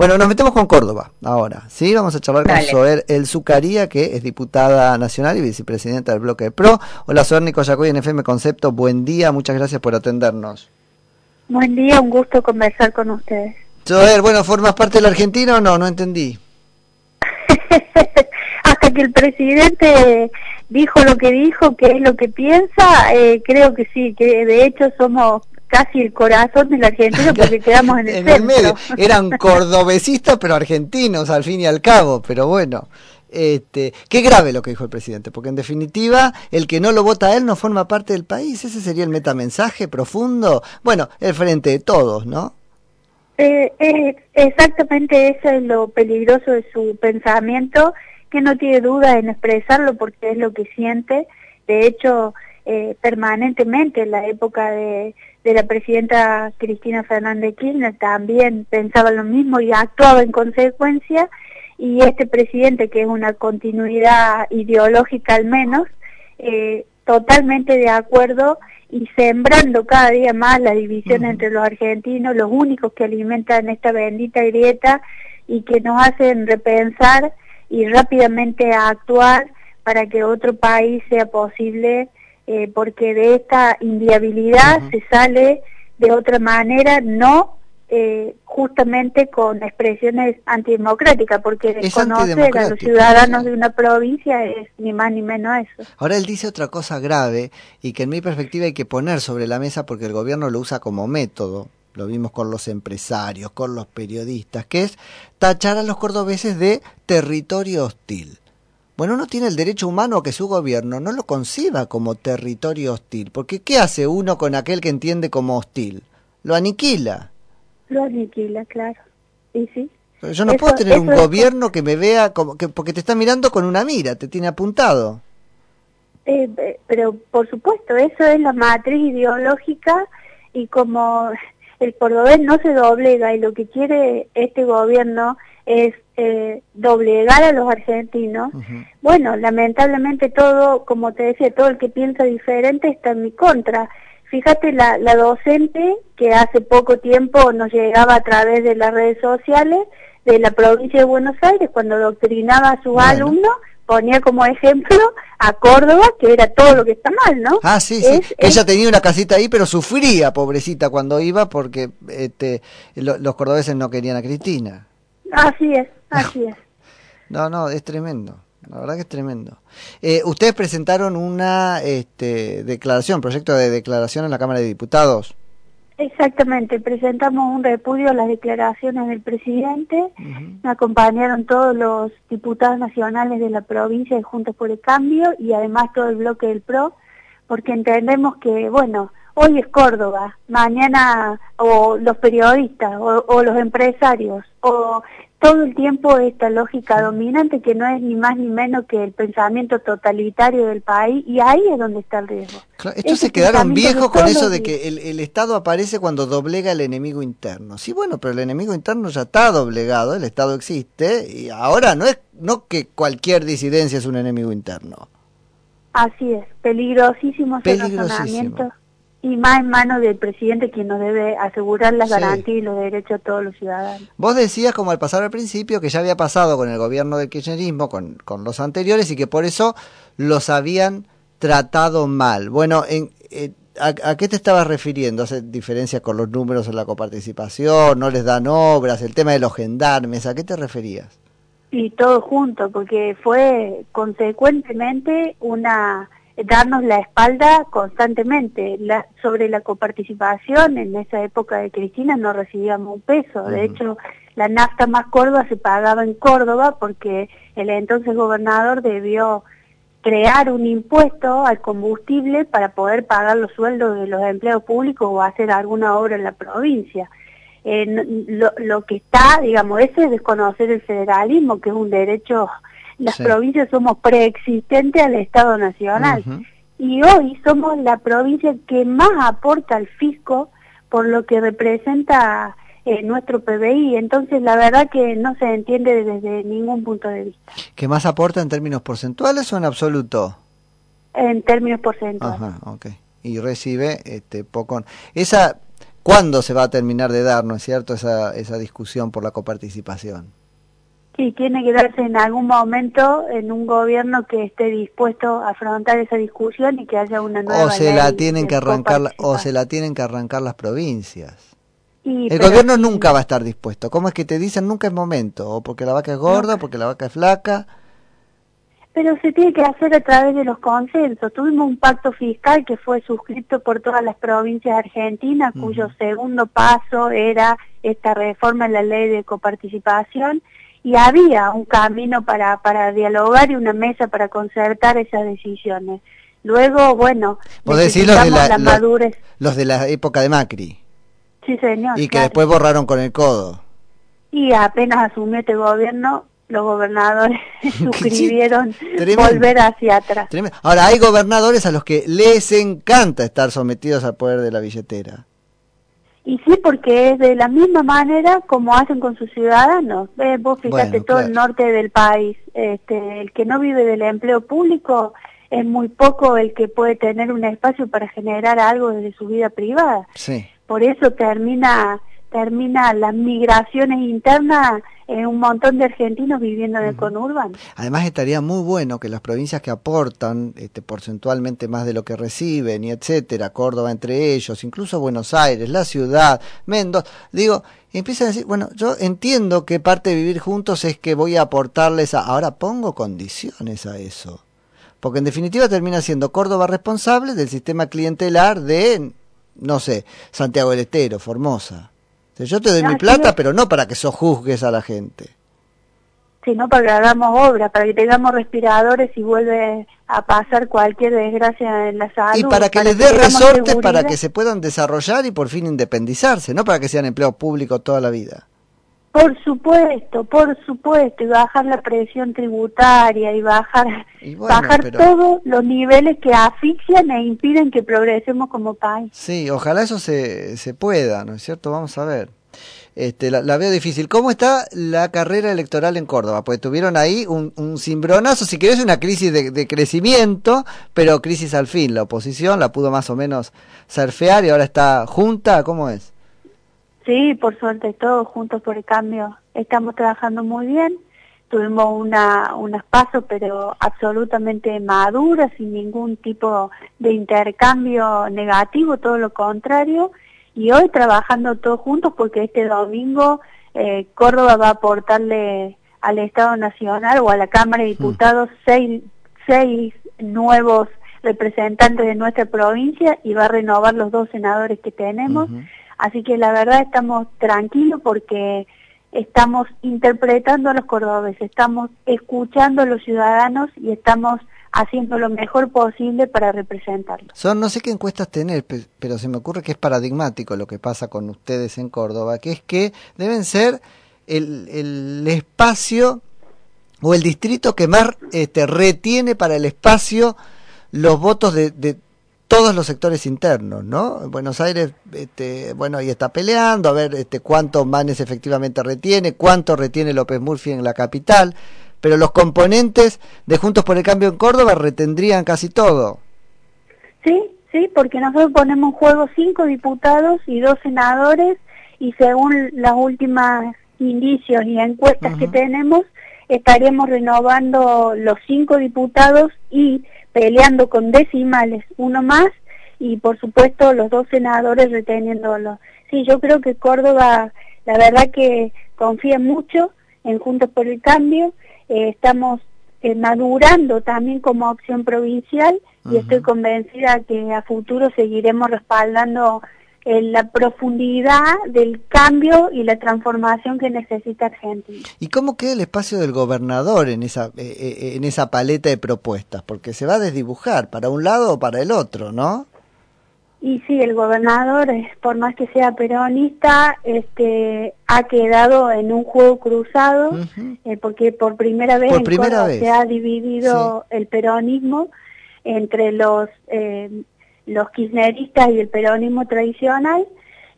Bueno, nos metemos con Córdoba ahora, ¿sí? Vamos a charlar con Soer El Zucaría, que es diputada nacional y vicepresidenta del bloque de PRO. Hola, Soer Nico Yacoy en FM Concepto. Buen día, muchas gracias por atendernos. Buen día, un gusto conversar con ustedes. Soer, bueno, ¿formas parte de la Argentina o no? No entendí. Hasta que el presidente dijo lo que dijo, que es lo que piensa, eh, creo que sí, que de hecho somos casi el corazón de la Argentina porque quedamos en el, en medio. Eran cordobesistas pero argentinos al fin y al cabo, pero bueno. Este, qué grave lo que dijo el presidente, porque en definitiva el que no lo vota a él no forma parte del país, ese sería el metamensaje profundo, bueno, el frente de todos, ¿no? Eh, eh, exactamente eso es lo peligroso de su pensamiento, que no tiene duda en expresarlo porque es lo que siente, de hecho eh, permanentemente en la época de, de la presidenta Cristina Fernández Kirchner también pensaba lo mismo y actuaba en consecuencia y este presidente que es una continuidad ideológica al menos eh, totalmente de acuerdo y sembrando cada día más la división entre los argentinos, los únicos que alimentan esta bendita grieta y que nos hacen repensar y rápidamente actuar para que otro país sea posible eh, porque de esta inviabilidad se sale de otra manera, no eh, justamente con expresiones antidemocráticas, porque desconocer a los ciudadanos de una provincia es ni más ni menos eso. Ahora él dice otra cosa grave y que en mi perspectiva hay que poner sobre la mesa porque el gobierno lo usa como método. Lo vimos con los empresarios, con los periodistas, que es tachar a los cordobeses de territorio hostil. Bueno, uno tiene el derecho humano a que su gobierno no lo conciba como territorio hostil, porque ¿qué hace uno con aquel que entiende como hostil? Lo aniquila. Lo aniquila, claro. Y sí. yo no puedo tener un gobierno que me vea como que porque te está mirando con una mira, te tiene apuntado. Eh, eh, pero por supuesto, eso es la matriz ideológica y como el cordobés no se doblega y lo que quiere este gobierno es eh, doblegar a los argentinos. Bueno, lamentablemente todo, como te decía, todo el que piensa diferente está en mi contra. Fíjate, la, la docente que hace poco tiempo nos llegaba a través de las redes sociales de la provincia de Buenos Aires, cuando doctrinaba a sus alumnos, ponía como ejemplo a Córdoba, que era todo lo que está mal, ¿no? Ah, sí, sí. Ella tenía una casita ahí, pero sufría, pobrecita, cuando iba, porque este, los cordobeses no querían a Cristina. Así es, así es. No, no, es tremendo. La verdad que es tremendo. Eh, ustedes presentaron una este, declaración, proyecto de declaración en la Cámara de Diputados. Exactamente, presentamos un repudio a las declaraciones del presidente, me acompañaron todos los diputados nacionales de la provincia de Juntos por el Cambio y además todo el bloque del PRO, porque entendemos que, bueno, hoy es Córdoba, mañana o los periodistas o, los empresarios o todo el tiempo esta lógica dominante que no es ni más ni menos que el pensamiento totalitario del país y ahí es donde está el riesgo. estos se quedaron viejos con eso de que el, Estado aparece cuando doblega el enemigo interno. Sí, bueno, pero el enemigo interno ya está doblegado, el Estado existe y ahora no es no que cualquier disidencia es un enemigo interno. Así es, peligrosísimo ese razonamiento y más en manos del presidente quien nos debe asegurar las garantías y los derechos de todos los ciudadanos. Vos decías, como al pasar al principio, que ya había pasado con el gobierno del kirchnerismo, con, con los anteriores, y que por eso los habían tratado mal. Bueno, en, eh, ¿a, qué te estabas refiriendo? ¿Hace diferencia con los números en la coparticipación? ¿No les dan obras? ¿El tema de los gendarmes? ¿A qué te referías? Y todo junto, porque fue consecuentemente una darnos la espalda constantemente. La, sobre la coparticipación, en esa época de Cristina no recibíamos un peso. De hecho, la nafta más Córdoba se pagaba en Córdoba porque el entonces gobernador debió crear un impuesto al combustible para poder pagar los sueldos de los empleados públicos o hacer alguna obra en la provincia. Eh, lo, lo que está, digamos, ese es desconocer el federalismo, que es un derecho las provincias somos preexistentes al Estado Nacional. Y hoy somos la provincia que más aporta al fisco por lo que representa eh, nuestro PBI. Entonces, la verdad que no se entiende desde ningún punto de vista. ¿Qué más aporta en términos porcentuales o en absoluto? En términos porcentuales. Ajá, ok. Y recibe este poco. Esa ¿Cuándo se va a terminar de dar, no es cierto, esa, esa discusión por la coparticipación? Sí, tiene que darse en algún momento en un gobierno que esté dispuesto a afrontar esa discusión y que haya una nueva o se la tienen que arrancar o se la tienen que arrancar las provincias. el gobierno nunca va a estar dispuesto. ¿Cómo es que te dicen nunca es momento? O porque la vaca es gorda, o porque la vaca es flaca pero se tiene que hacer a través de los consensos. Tuvimos un pacto fiscal que fue suscrito por todas las provincias argentinas, cuyo segundo paso era esta reforma en la ley de coparticipación, y había un camino para, para dialogar y una mesa para concertar esas decisiones. Luego, bueno, decir los de la, madurez. Los de la época de Macri. Sí, señor. Y que después borraron con el codo. Y apenas asumió este gobierno, los gobernadores suscribieron volver hacia atrás. Ahora, hay gobernadores a los que les encanta estar sometidos al poder de la billetera. Y sí, porque es de la misma manera como hacen con sus ciudadanos. vos fíjate todo el norte del país. Este, el que no vive del empleo público es muy poco el que puede tener un espacio para generar algo desde su vida privada. Sí. Por eso termina termina las migraciones internas en un montón de argentinos viviendo en el conurbano. Además estaría muy bueno que las provincias que aportan este, porcentualmente más de lo que reciben y etcétera, Córdoba entre ellos, incluso Buenos Aires, la ciudad, Mendoza, digo, empiezan a decir, bueno, yo entiendo que parte de vivir juntos es que voy a aportarles a, ahora pongo condiciones a eso. Porque en definitiva termina siendo Córdoba responsable del sistema clientelar de, no sé, Santiago del Estero, Formosa. Yo te doy mi plata, pero no para que sojuzgues a la gente. Sino para que hagamos obra, para que tengamos respiradores y vuelve a pasar cualquier desgracia en la salud. Y para que les dé resorte para que se puedan desarrollar y por fin independizarse, no para que sean empleados públicos toda la vida. Por supuesto, por supuesto, y bajar la presión tributaria y bajar, bajar todos los niveles que asfixian e impiden que progresemos como país. Sí, ojalá eso se, se pueda, ¿no es cierto? Vamos a ver. Este, la, veo difícil. ¿Cómo está la carrera electoral en Córdoba? Pues tuvieron ahí un, un cimbronazo, si querés una crisis de, de, crecimiento, pero crisis al fin. La oposición la pudo más o menos surfear y ahora está junta. ¿Cómo es? Sí, por suerte todos juntos por el cambio estamos trabajando muy bien. Tuvimos una, unas pasos, pero absolutamente maduras, sin ningún tipo de intercambio negativo, todo lo contrario. Y hoy trabajando todos juntos porque este domingo eh, Córdoba va a aportarle al Estado Nacional o a la Cámara de mm. Diputados seis, seis nuevos representantes de nuestra provincia y va a renovar los dos senadores que tenemos. Así que la verdad estamos tranquilos porque estamos interpretando a los cordobeses, estamos escuchando a los ciudadanos y estamos haciendo lo mejor posible para representarlos. Son, no sé qué encuestas tener, pero se me ocurre que es paradigmático lo que pasa con ustedes en Córdoba, que es que deben ser el, el espacio o el distrito que más este, retiene para el espacio los votos de, de todos los sectores internos, ¿no? Buenos Aires, este, bueno, ahí está peleando, a ver este, cuánto Manes efectivamente retiene, cuánto retiene López Murphy en la capital, pero los componentes de Juntos por el Cambio en Córdoba retendrían casi todo. Sí, sí, porque nosotros ponemos en juego cinco diputados y dos senadores y según las últimas indicios y encuestas que tenemos, estaríamos renovando los cinco diputados y peleando con decimales, uno más, y por supuesto los dos senadores reteniéndolo. Sí, yo creo que Córdoba, la verdad que confía mucho en Juntos por el Cambio, eh, estamos eh, madurando también como opción provincial y estoy convencida que a futuro seguiremos respaldando la profundidad del cambio y la transformación que necesita Argentina. ¿Y cómo queda el espacio del gobernador en esa, eh, eh, en esa paleta de propuestas? Porque se va a desdibujar para un lado o para el otro, ¿no? Y sí, el gobernador, por más que sea peronista, este, ha quedado en un juego cruzado, eh, porque por primera vez en primera se ha dividido el peronismo entre los los kirchneristas y el peronismo tradicional.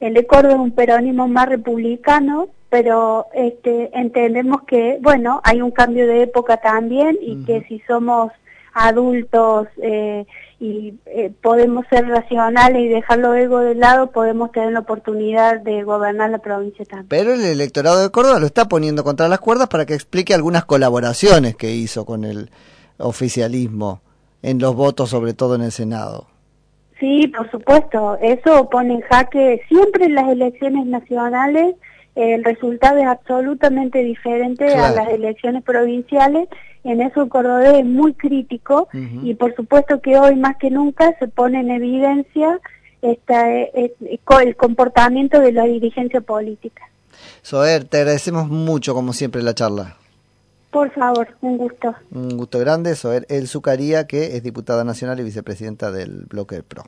El de Córdoba es un peronismo más republicano, pero este, entendemos que, bueno, hay un cambio de época también y que si somos adultos eh, y eh, podemos ser racionales y dejar los ego de lado, podemos tener la oportunidad de gobernar la provincia también. Pero el electorado de Córdoba lo está poniendo contra las cuerdas para que explique algunas colaboraciones que hizo con el oficialismo en los votos, sobre todo en el Senado. Sí, por supuesto, eso pone en jaque siempre en las elecciones nacionales el resultado es absolutamente diferente a las elecciones provinciales. En eso el cordobés es muy crítico y por supuesto que hoy más que nunca se pone en evidencia esta, el comportamiento de la dirigencia política. Soer, te agradecemos mucho como siempre la charla. Por favor, un gusto. Un gusto grande, Soer El Zucaría, que es diputada nacional y vicepresidenta del bloque del PRO.